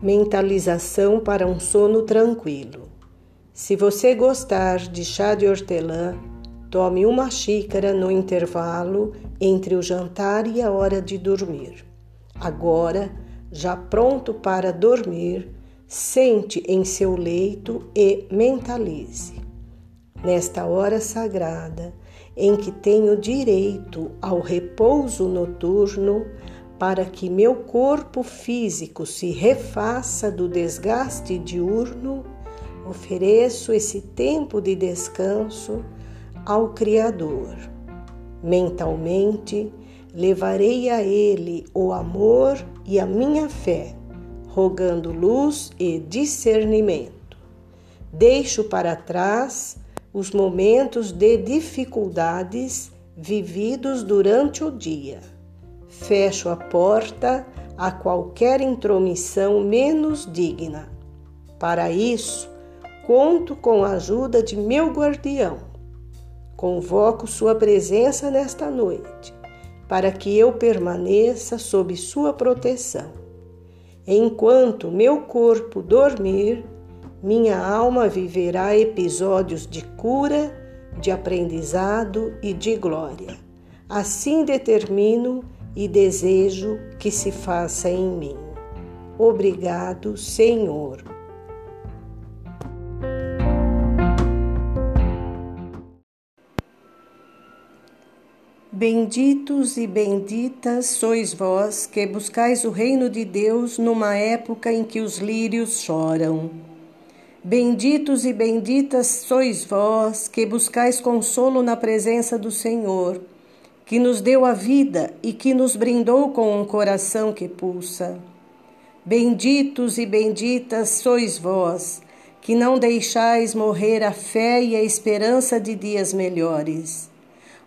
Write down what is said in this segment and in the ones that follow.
Mentalização para um sono tranquilo. Se você gostar de chá de hortelã, tome uma xícara no intervalo entre o jantar e a hora de dormir. Agora, já pronto para dormir, sente em seu leito e mentalize. Nesta hora sagrada, em que tenho direito ao repouso noturno, para que meu corpo físico se refaça do desgaste diurno, ofereço esse tempo de descanso ao Criador. Mentalmente, levarei a Ele o amor e a minha fé, rogando luz e discernimento. Deixo para trás os momentos de dificuldades vividos durante o dia fecho a porta a qualquer intromissão menos digna. Para isso, conto com a ajuda de meu guardião. Convoco sua presença nesta noite, para que eu permaneça sob sua proteção. Enquanto meu corpo dormir, minha alma viverá episódios de cura, de aprendizado e de glória. Assim determino e desejo que se faça em mim. Obrigado, Senhor. Benditos e benditas sois vós que buscais o reino de Deus numa época em que os lírios choram. Benditos e benditas sois vós que buscais consolo na presença do Senhor que nos deu a vida e que nos brindou com um coração que pulsa. Benditos e benditas sois vós, que não deixais morrer a fé e a esperança de dias melhores.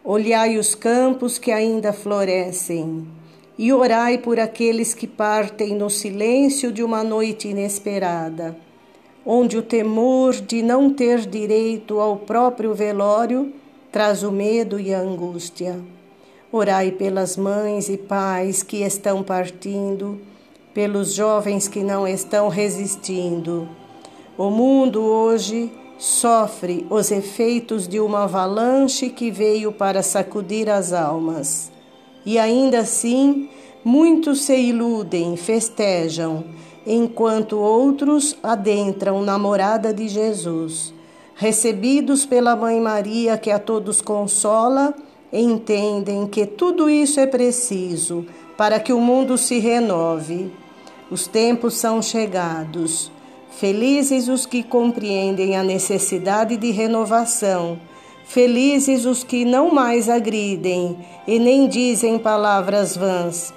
Olhai os campos que ainda florescem e orai por aqueles que partem no silêncio de uma noite inesperada, onde o temor de não ter direito ao próprio velório traz o medo e a angústia. Orai pelas mães e pais que estão partindo, pelos jovens que não estão resistindo. O mundo hoje sofre os efeitos de uma avalanche que veio para sacudir as almas. E ainda assim, muitos se iludem, festejam, enquanto outros adentram na morada de Jesus, recebidos pela Mãe Maria que a todos consola entendem que tudo isso é preciso para que o mundo se renove. Os tempos são chegados. Felizes os que compreendem a necessidade de renovação. Felizes os que não mais agridem e nem dizem palavras vãs.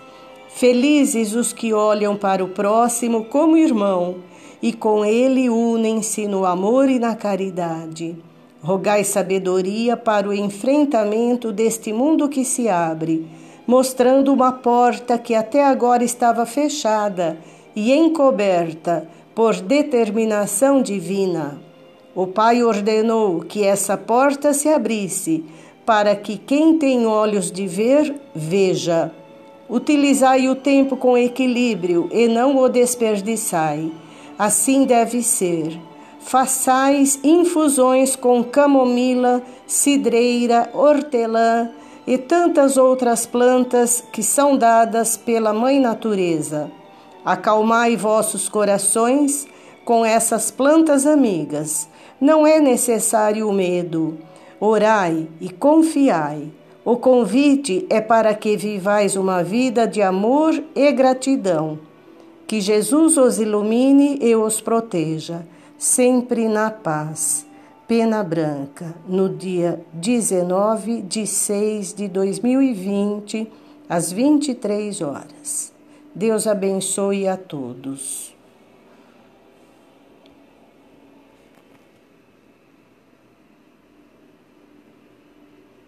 Felizes os que olham para o próximo como irmão e com ele unem-se no amor e na caridade. Rogai sabedoria para o enfrentamento deste mundo que se abre, mostrando uma porta que até agora estava fechada e encoberta por determinação divina. O Pai ordenou que essa porta se abrisse, para que quem tem olhos de ver, veja. Utilizai o tempo com equilíbrio e não o desperdiçai. Assim deve ser façais infusões com camomila, cidreira, hortelã e tantas outras plantas que são dadas pela Mãe Natureza. Acalmai vossos corações com essas plantas amigas. Não é necessário o medo. Orai e confiai. O convite é para que vivais uma vida de amor e gratidão. Que Jesus os ilumine e os proteja sempre na paz. Pena Branca, no dia 19 de 6 de 2020, às 23 horas. Deus abençoe a todos.